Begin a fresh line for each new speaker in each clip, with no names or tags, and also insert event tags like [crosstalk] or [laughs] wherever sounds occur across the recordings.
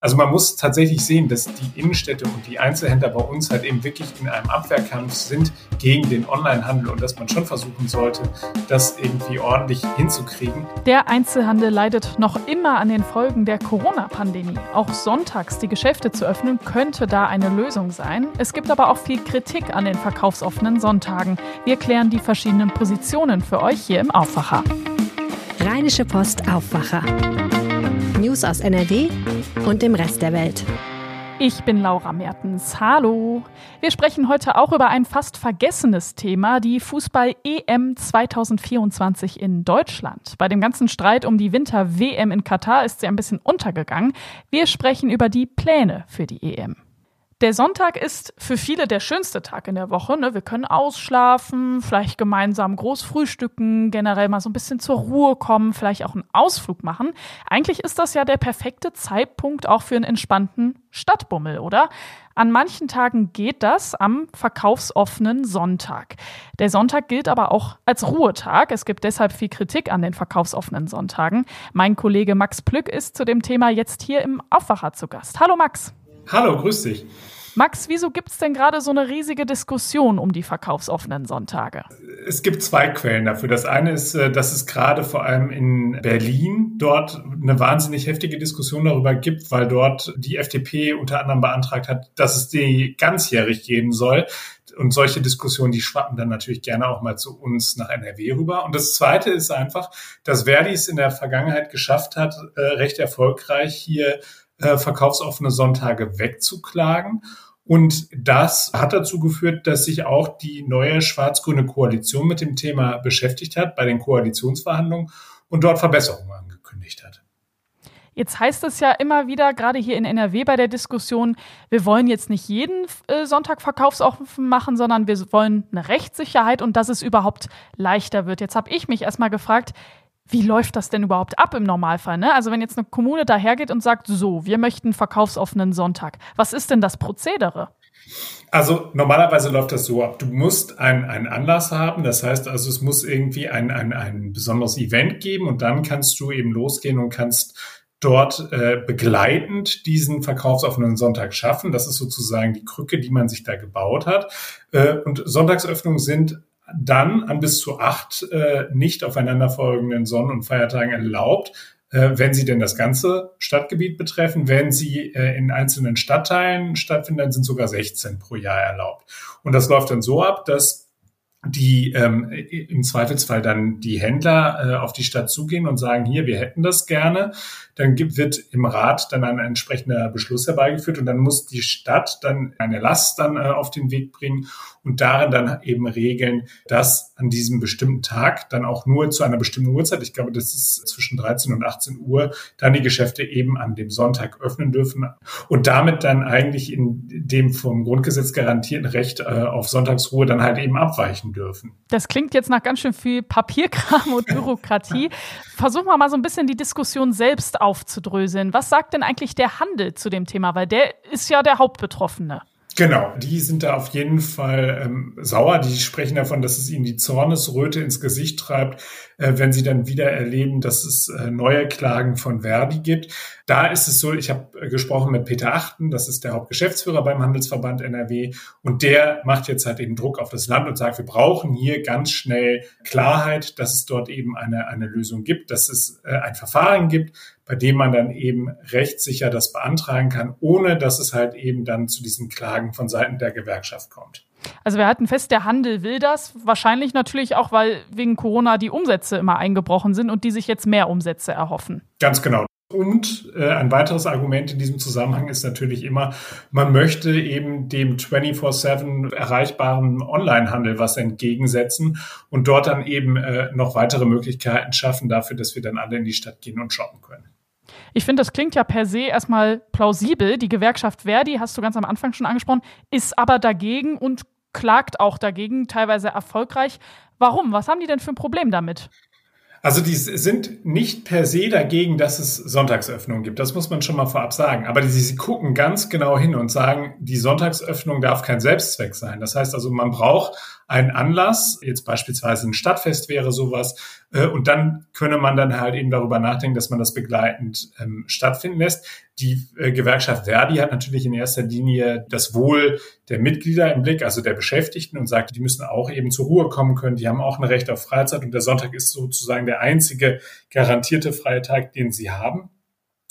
Also man muss tatsächlich sehen, dass die Innenstädte und die Einzelhändler bei uns halt eben wirklich in einem Abwehrkampf sind gegen den Onlinehandel und dass man schon versuchen sollte, das irgendwie ordentlich hinzukriegen.
Der Einzelhandel leidet noch immer an den Folgen der Corona-Pandemie. Auch sonntags die Geschäfte zu öffnen, könnte da eine Lösung sein. Es gibt aber auch viel Kritik an den verkaufsoffenen Sonntagen. Wir klären die verschiedenen Positionen für euch hier im Aufwacher.
Rheinische Post Aufwacher. News aus NRW und dem Rest der Welt.
Ich bin Laura Mertens. Hallo. Wir sprechen heute auch über ein fast vergessenes Thema, die Fußball-EM 2024 in Deutschland. Bei dem ganzen Streit um die Winter-WM in Katar ist sie ein bisschen untergegangen. Wir sprechen über die Pläne für die EM. Der Sonntag ist für viele der schönste Tag in der Woche. Ne? Wir können ausschlafen, vielleicht gemeinsam groß frühstücken, generell mal so ein bisschen zur Ruhe kommen, vielleicht auch einen Ausflug machen. Eigentlich ist das ja der perfekte Zeitpunkt auch für einen entspannten Stadtbummel, oder? An manchen Tagen geht das am verkaufsoffenen Sonntag. Der Sonntag gilt aber auch als Ruhetag. Es gibt deshalb viel Kritik an den verkaufsoffenen Sonntagen. Mein Kollege Max Plück ist zu dem Thema jetzt hier im Aufwacher zu Gast. Hallo Max.
Hallo, grüß dich.
Max, wieso gibt es denn gerade so eine riesige Diskussion um die verkaufsoffenen Sonntage?
Es gibt zwei Quellen dafür. Das eine ist, äh, dass es gerade vor allem in Berlin dort eine wahnsinnig heftige Diskussion darüber gibt, weil dort die FDP unter anderem beantragt hat, dass es die ganzjährig geben soll. Und solche Diskussionen, die schwappen dann natürlich gerne auch mal zu uns nach NRW rüber. Und das Zweite ist einfach, dass Verdi es in der Vergangenheit geschafft hat, äh, recht erfolgreich hier äh, verkaufsoffene Sonntage wegzuklagen. Und das hat dazu geführt, dass sich auch die neue schwarz-grüne Koalition mit dem Thema beschäftigt hat bei den Koalitionsverhandlungen und dort Verbesserungen angekündigt hat.
Jetzt heißt es ja immer wieder, gerade hier in NRW bei der Diskussion, wir wollen jetzt nicht jeden äh, Sonntag verkaufsoffen machen, sondern wir wollen eine Rechtssicherheit und dass es überhaupt leichter wird. Jetzt habe ich mich erstmal gefragt, wie läuft das denn überhaupt ab im Normalfall? Ne? Also wenn jetzt eine Kommune dahergeht und sagt, so, wir möchten verkaufsoffenen Sonntag, was ist denn das Prozedere?
Also normalerweise läuft das so ab. Du musst einen Anlass haben. Das heißt also, es muss irgendwie ein, ein, ein besonderes Event geben und dann kannst du eben losgehen und kannst dort äh, begleitend diesen verkaufsoffenen Sonntag schaffen. Das ist sozusagen die Krücke, die man sich da gebaut hat. Äh, und Sonntagsöffnungen sind dann an bis zu acht äh, nicht aufeinanderfolgenden Sonnen- und Feiertagen erlaubt, äh, wenn sie denn das ganze Stadtgebiet betreffen. Wenn sie äh, in einzelnen Stadtteilen stattfinden, dann sind sogar 16 pro Jahr erlaubt. Und das läuft dann so ab, dass die ähm, im Zweifelsfall dann die Händler äh, auf die Stadt zugehen und sagen, hier, wir hätten das gerne. Dann gibt, wird im Rat dann ein entsprechender Beschluss herbeigeführt und dann muss die Stadt dann eine Last dann äh, auf den Weg bringen und darin dann eben regeln, dass an diesem bestimmten Tag dann auch nur zu einer bestimmten Uhrzeit, ich glaube, das ist zwischen 13 und 18 Uhr, dann die Geschäfte eben an dem Sonntag öffnen dürfen und damit dann eigentlich in dem vom Grundgesetz garantierten Recht äh, auf Sonntagsruhe dann halt eben abweichen dürfen.
Das klingt jetzt nach ganz schön viel Papierkram und [laughs] Bürokratie. Versuchen wir mal so ein bisschen die Diskussion selbst aufzudröseln. Was sagt denn eigentlich der Handel zu dem Thema? Weil der ist ja der Hauptbetroffene.
Genau, die sind da auf jeden Fall ähm, sauer. Die sprechen davon, dass es ihnen die Zornesröte ins Gesicht treibt, wenn sie dann wieder erleben, dass es äh, neue Klagen von Verdi gibt. Da ist es so, ich habe äh, gesprochen mit Peter Achten, das ist der Hauptgeschäftsführer beim Handelsverband NRW, und der macht jetzt halt eben Druck auf das Land und sagt, wir brauchen hier ganz schnell Klarheit, dass es dort eben eine, eine Lösung gibt, dass es äh, ein Verfahren gibt, bei dem man dann eben rechtssicher das beantragen kann, ohne dass es halt eben dann zu diesen Klagen von Seiten der Gewerkschaft kommt.
Also wir hatten fest, der Handel will das. Wahrscheinlich natürlich auch, weil wegen Corona die Umsätze immer eingebrochen sind und die sich jetzt mehr Umsätze erhoffen.
Ganz genau. Und äh, ein weiteres Argument in diesem Zusammenhang ist natürlich immer, man möchte eben dem 24-7 erreichbaren Onlinehandel was entgegensetzen und dort dann eben äh, noch weitere Möglichkeiten schaffen dafür, dass wir dann alle in die Stadt gehen und shoppen können.
Ich finde, das klingt ja per se erstmal plausibel. Die Gewerkschaft Verdi, hast du ganz am Anfang schon angesprochen, ist aber dagegen und klagt auch dagegen, teilweise erfolgreich. Warum? Was haben die denn für ein Problem damit?
Also die sind nicht per se dagegen, dass es Sonntagsöffnungen gibt. Das muss man schon mal vorab sagen. Aber die, sie gucken ganz genau hin und sagen, die Sonntagsöffnung darf kein Selbstzweck sein. Das heißt also, man braucht einen Anlass, jetzt beispielsweise ein Stadtfest wäre sowas, äh, und dann könne man dann halt eben darüber nachdenken, dass man das begleitend ähm, stattfinden lässt. Die äh, Gewerkschaft Verdi hat natürlich in erster Linie das Wohl der Mitglieder im Blick, also der Beschäftigten, und sagt, die müssen auch eben zur Ruhe kommen können. Die haben auch ein Recht auf Freizeit und der Sonntag ist sozusagen der einzige garantierte freie Tag, den sie haben.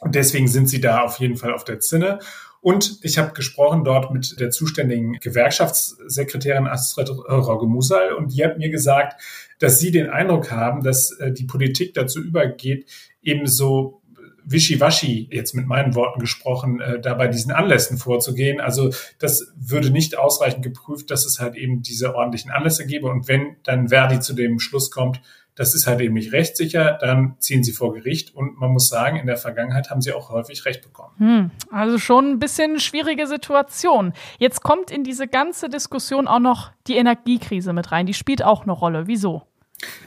Und deswegen sind sie da auf jeden Fall auf der Zinne. Und ich habe gesprochen dort mit der zuständigen Gewerkschaftssekretärin Astrid Rogge-Musal und die hat mir gesagt, dass sie den Eindruck haben, dass äh, die Politik dazu übergeht, eben so wischiwaschi, jetzt mit meinen Worten gesprochen, äh, da bei diesen Anlässen vorzugehen. Also das würde nicht ausreichend geprüft, dass es halt eben diese ordentlichen Anlässe gäbe. Und wenn dann Verdi zu dem Schluss kommt, das ist halt eben nicht rechtssicher, dann ziehen sie vor Gericht. Und man muss sagen, in der Vergangenheit haben sie auch häufig Recht bekommen.
Hm, also schon ein bisschen schwierige Situation. Jetzt kommt in diese ganze Diskussion auch noch die Energiekrise mit rein. Die spielt auch eine Rolle. Wieso?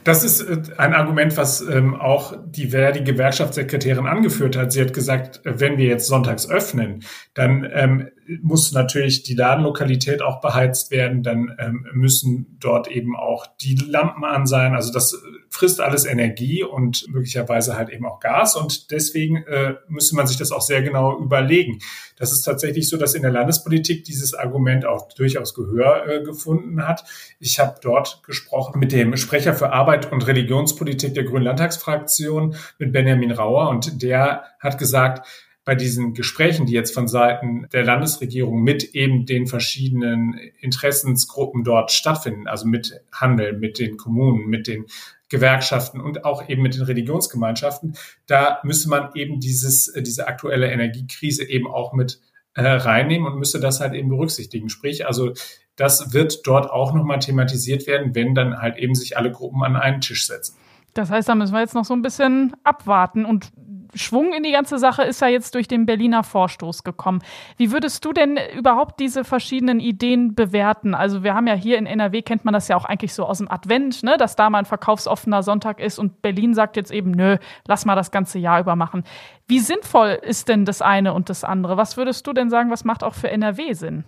Das ist äh, ein Argument, was ähm, auch die Verdi-Gewerkschaftssekretärin angeführt hat. Sie hat gesagt, äh, wenn wir jetzt sonntags öffnen, dann ähm, muss natürlich die Ladenlokalität auch beheizt werden, dann ähm, müssen dort eben auch die Lampen an sein. Also das frisst alles Energie und möglicherweise halt eben auch Gas und deswegen äh, müsste man sich das auch sehr genau überlegen. Das ist tatsächlich so, dass in der Landespolitik dieses Argument auch durchaus Gehör äh, gefunden hat. Ich habe dort gesprochen mit dem Sprecher für Arbeit und Religionspolitik der Grünen Landtagsfraktion, mit Benjamin Rauer und der hat gesagt, bei diesen Gesprächen, die jetzt von Seiten der Landesregierung mit eben den verschiedenen Interessensgruppen dort stattfinden, also mit Handel, mit den Kommunen, mit den Gewerkschaften und auch eben mit den Religionsgemeinschaften, da müsste man eben dieses, diese aktuelle Energiekrise eben auch mit äh, reinnehmen und müsste das halt eben berücksichtigen. Sprich, also das wird dort auch nochmal thematisiert werden, wenn dann halt eben sich alle Gruppen an einen Tisch setzen.
Das heißt, da müssen wir jetzt noch so ein bisschen abwarten. Und Schwung in die ganze Sache ist ja jetzt durch den Berliner Vorstoß gekommen. Wie würdest du denn überhaupt diese verschiedenen Ideen bewerten? Also wir haben ja hier in NRW, kennt man das ja auch eigentlich so aus dem Advent, ne, dass da mal ein verkaufsoffener Sonntag ist und Berlin sagt jetzt eben, nö, lass mal das ganze Jahr über machen. Wie sinnvoll ist denn das eine und das andere? Was würdest du denn sagen, was macht auch für NRW Sinn?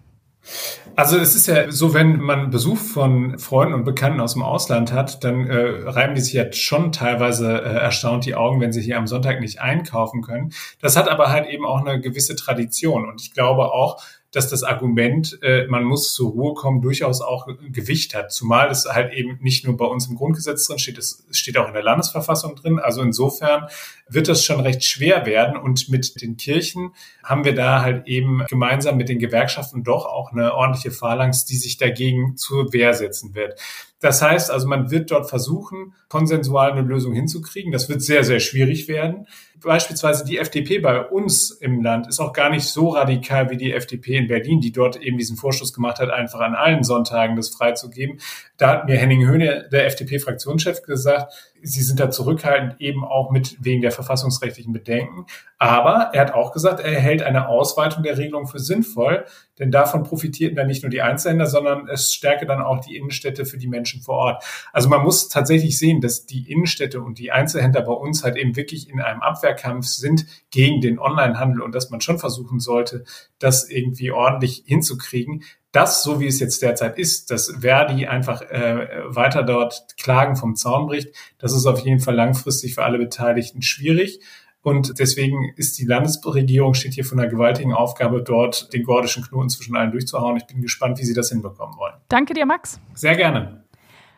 Also es ist ja so, wenn man Besuch von Freunden und Bekannten aus dem Ausland hat, dann äh, reiben die sich jetzt schon teilweise äh, erstaunt die Augen, wenn sie hier am Sonntag nicht einkaufen können. Das hat aber halt eben auch eine gewisse Tradition. Und ich glaube auch, dass das Argument, äh, man muss zur Ruhe kommen, durchaus auch Gewicht hat. Zumal es halt eben nicht nur bei uns im Grundgesetz drin steht, es steht auch in der Landesverfassung drin. Also insofern wird das schon recht schwer werden. Und mit den Kirchen haben wir da halt eben gemeinsam mit den Gewerkschaften doch auch eine ordentliche Phalanx, die sich dagegen zur Wehr setzen wird. Das heißt also, man wird dort versuchen, konsensual eine Lösung hinzukriegen. Das wird sehr, sehr schwierig werden. Beispielsweise die FDP bei uns im Land ist auch gar nicht so radikal wie die FDP in Berlin, die dort eben diesen Vorschuss gemacht hat, einfach an allen Sonntagen das freizugeben. Da hat mir Henning Höhne, der FDP-Fraktionschef, gesagt, sie sind da zurückhaltend eben auch mit wegen der verfassungsrechtlichen Bedenken. Aber er hat auch gesagt, er hält eine Ausweitung der Regelung für sinnvoll, denn davon profitierten dann nicht nur die Einzelhändler, sondern es stärke dann auch die Innenstädte für die Menschen vor Ort. Also man muss tatsächlich sehen, dass die Innenstädte und die Einzelhändler bei uns halt eben wirklich in einem Abwehrkampf sind gegen den Onlinehandel und dass man schon versuchen sollte, das irgendwie ordentlich hinzukriegen das, so wie es jetzt derzeit ist, dass Verdi einfach äh, weiter dort Klagen vom Zaun bricht, das ist auf jeden Fall langfristig für alle Beteiligten schwierig. Und deswegen ist die Landesregierung steht hier von einer gewaltigen Aufgabe, dort den gordischen Knoten zwischen allen durchzuhauen. Ich bin gespannt, wie sie das hinbekommen wollen.
Danke dir, Max.
Sehr gerne.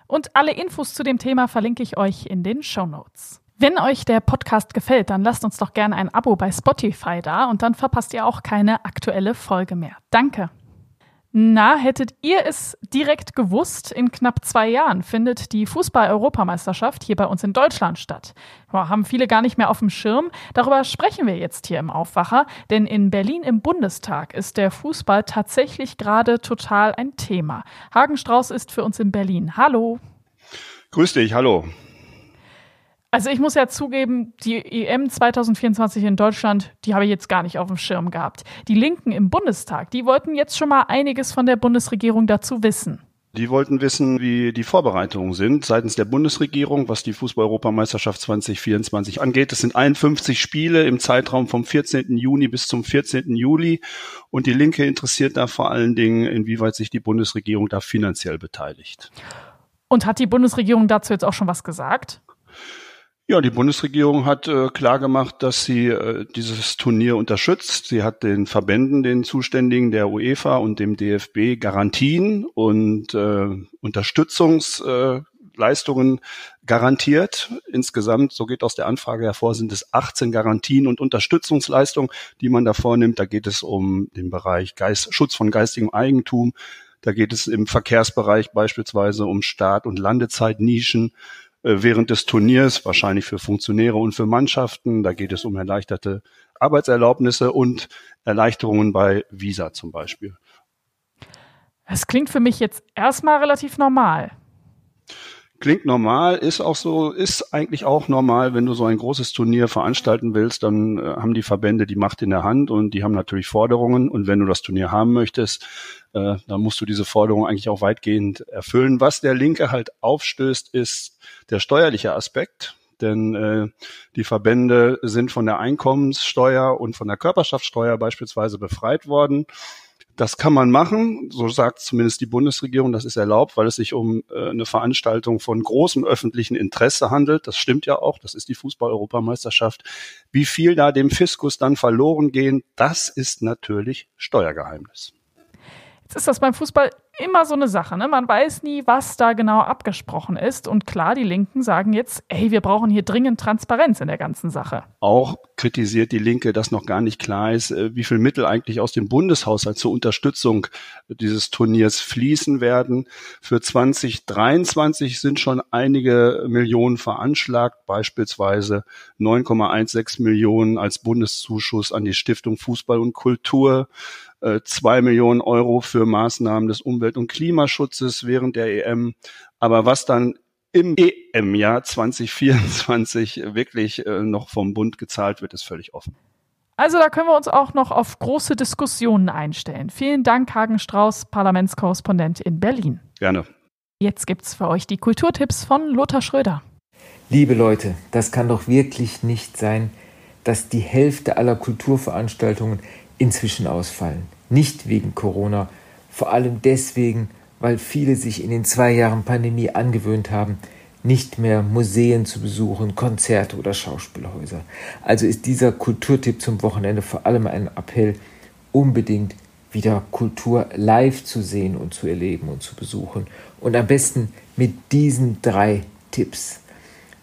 Und alle Infos zu dem Thema verlinke ich euch in den Show Notes. Wenn euch der Podcast gefällt, dann lasst uns doch gerne ein Abo bei Spotify da und dann verpasst ihr auch keine aktuelle Folge mehr. Danke. Na, hättet ihr es direkt gewusst, in knapp zwei Jahren findet die Fußball-Europameisterschaft hier bei uns in Deutschland statt. Boah, haben viele gar nicht mehr auf dem Schirm. Darüber sprechen wir jetzt hier im Aufwacher, denn in Berlin im Bundestag ist der Fußball tatsächlich gerade total ein Thema. Hagen Strauß ist für uns in Berlin. Hallo.
Grüß dich, hallo.
Also ich muss ja zugeben, die EM 2024 in Deutschland, die habe ich jetzt gar nicht auf dem Schirm gehabt. Die Linken im Bundestag, die wollten jetzt schon mal einiges von der Bundesregierung dazu wissen.
Die wollten wissen, wie die Vorbereitungen sind seitens der Bundesregierung, was die Fußball-Europameisterschaft 2024 angeht. Es sind 51 Spiele im Zeitraum vom 14. Juni bis zum 14. Juli. Und die Linke interessiert da vor allen Dingen, inwieweit sich die Bundesregierung da finanziell beteiligt.
Und hat die Bundesregierung dazu jetzt auch schon was gesagt?
Ja, die Bundesregierung hat äh, klargemacht, dass sie äh, dieses Turnier unterstützt. Sie hat den Verbänden, den Zuständigen der UEFA und dem DFB Garantien und äh, Unterstützungsleistungen äh, garantiert. Insgesamt, so geht aus der Anfrage hervor, sind es 18 Garantien und Unterstützungsleistungen, die man da vornimmt. Da geht es um den Bereich Geist, Schutz von geistigem Eigentum. Da geht es im Verkehrsbereich beispielsweise um Start- und Landezeitnischen während des Turniers, wahrscheinlich für Funktionäre und für Mannschaften. Da geht es um erleichterte Arbeitserlaubnisse und Erleichterungen bei Visa zum Beispiel.
Es klingt für mich jetzt erstmal relativ normal.
Klingt normal, ist auch so, ist eigentlich auch normal, wenn du so ein großes Turnier veranstalten willst, dann äh, haben die Verbände die Macht in der Hand und die haben natürlich Forderungen und wenn du das Turnier haben möchtest, äh, dann musst du diese Forderungen eigentlich auch weitgehend erfüllen. Was der Linke halt aufstößt, ist der steuerliche Aspekt, denn äh, die Verbände sind von der Einkommenssteuer und von der Körperschaftssteuer beispielsweise befreit worden. Das kann man machen, so sagt zumindest die Bundesregierung, das ist erlaubt, weil es sich um äh, eine Veranstaltung von großem öffentlichen Interesse handelt. Das stimmt ja auch, das ist die Fußball-Europameisterschaft. Wie viel da dem Fiskus dann verloren gehen, das ist natürlich Steuergeheimnis.
Jetzt ist das beim Fußball immer so eine Sache. Ne? Man weiß nie, was da genau abgesprochen ist. Und klar, die Linken sagen jetzt, ey, wir brauchen hier dringend Transparenz in der ganzen Sache.
Auch kritisiert die Linke, dass noch gar nicht klar ist, äh, wie viel Mittel eigentlich aus dem Bundeshaushalt zur Unterstützung dieses Turniers fließen werden. Für 2023 sind schon einige Millionen veranschlagt, beispielsweise 9,16 Millionen als Bundeszuschuss an die Stiftung Fußball und Kultur zwei Millionen Euro für Maßnahmen des Umwelt- und Klimaschutzes während der EM. Aber was dann im EM-Jahr 2024 wirklich äh, noch vom Bund gezahlt wird, ist völlig offen.
Also da können wir uns auch noch auf große Diskussionen einstellen. Vielen Dank, Hagen Strauß, Parlamentskorrespondent in Berlin.
Gerne.
Jetzt gibt's für euch die Kulturtipps von Lothar Schröder.
Liebe Leute, das kann doch wirklich nicht sein, dass die Hälfte aller Kulturveranstaltungen inzwischen ausfallen. Nicht wegen Corona, vor allem deswegen, weil viele sich in den zwei Jahren Pandemie angewöhnt haben, nicht mehr Museen zu besuchen, Konzerte oder Schauspielhäuser. Also ist dieser Kulturtipp zum Wochenende vor allem ein Appell, unbedingt wieder Kultur live zu sehen und zu erleben und zu besuchen. Und am besten mit diesen drei Tipps.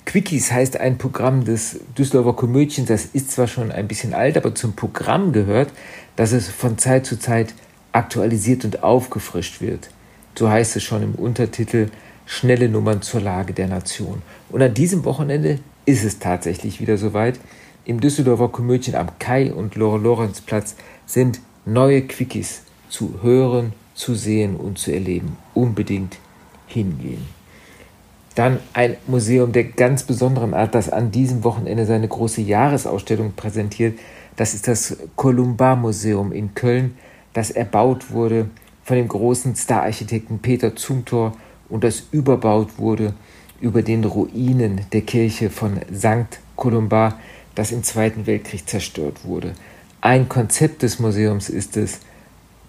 Quickies heißt ein Programm des Düsseldorfer Komödchens. Das ist zwar schon ein bisschen alt, aber zum Programm gehört, dass es von Zeit zu Zeit aktualisiert und aufgefrischt wird. So heißt es schon im Untertitel Schnelle Nummern zur Lage der Nation. Und an diesem Wochenende ist es tatsächlich wieder soweit. Im Düsseldorfer Komödien am Kai- und Lore-Lorenz-Platz sind neue Quickies zu hören, zu sehen und zu erleben. Unbedingt hingehen. Dann ein Museum der ganz besonderen Art, das an diesem Wochenende seine große Jahresausstellung präsentiert. Das ist das Columbar-Museum in Köln, das erbaut wurde von dem großen Stararchitekten Peter Zumthor und das überbaut wurde über den Ruinen der Kirche von St. Columbar, das im Zweiten Weltkrieg zerstört wurde. Ein Konzept des Museums ist es,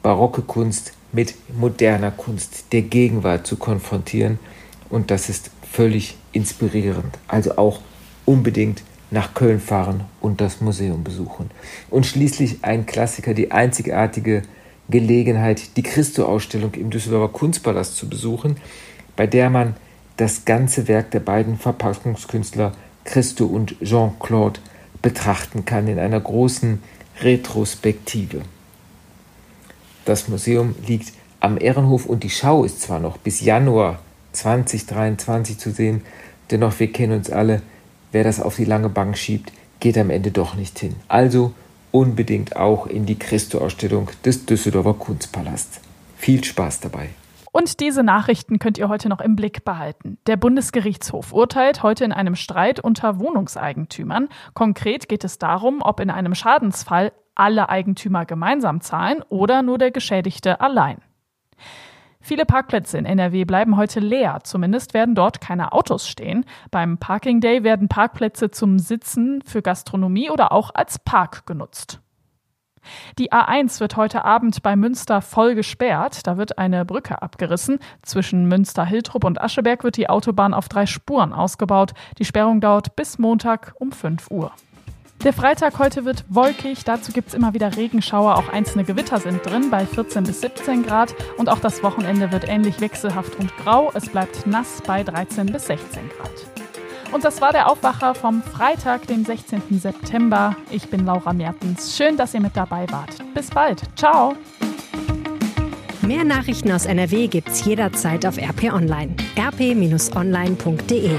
barocke Kunst mit moderner Kunst der Gegenwart zu konfrontieren und das ist völlig inspirierend. Also auch unbedingt nach Köln fahren und das Museum besuchen. Und schließlich ein Klassiker, die einzigartige Gelegenheit, die Christo-Ausstellung im Düsseldorfer Kunstpalast zu besuchen, bei der man das ganze Werk der beiden Verpackungskünstler Christo und Jean-Claude betrachten kann in einer großen Retrospektive. Das Museum liegt am Ehrenhof und die Schau ist zwar noch bis Januar 2023 zu sehen. Dennoch, wir kennen uns alle, wer das auf die lange Bank schiebt, geht am Ende doch nicht hin. Also unbedingt auch in die Christo-Ausstellung des Düsseldorfer Kunstpalasts. Viel Spaß dabei.
Und diese Nachrichten könnt ihr heute noch im Blick behalten. Der Bundesgerichtshof urteilt heute in einem Streit unter Wohnungseigentümern. Konkret geht es darum, ob in einem Schadensfall alle Eigentümer gemeinsam zahlen oder nur der Geschädigte allein. Viele Parkplätze in NRW bleiben heute leer. Zumindest werden dort keine Autos stehen. Beim Parking Day werden Parkplätze zum Sitzen, für Gastronomie oder auch als Park genutzt. Die A1 wird heute Abend bei Münster voll gesperrt. Da wird eine Brücke abgerissen. Zwischen Münster-Hiltrup und Ascheberg wird die Autobahn auf drei Spuren ausgebaut. Die Sperrung dauert bis Montag um 5 Uhr. Der Freitag heute wird wolkig, dazu gibt es immer wieder Regenschauer, auch einzelne Gewitter sind drin bei 14 bis 17 Grad und auch das Wochenende wird ähnlich wechselhaft und grau. Es bleibt nass bei 13 bis 16 Grad. Und das war der Aufwacher vom Freitag, dem 16. September. Ich bin Laura Mertens. Schön, dass ihr mit dabei wart. Bis bald. Ciao.
Mehr Nachrichten aus NRW gibt's jederzeit auf RP Online. rp-online.de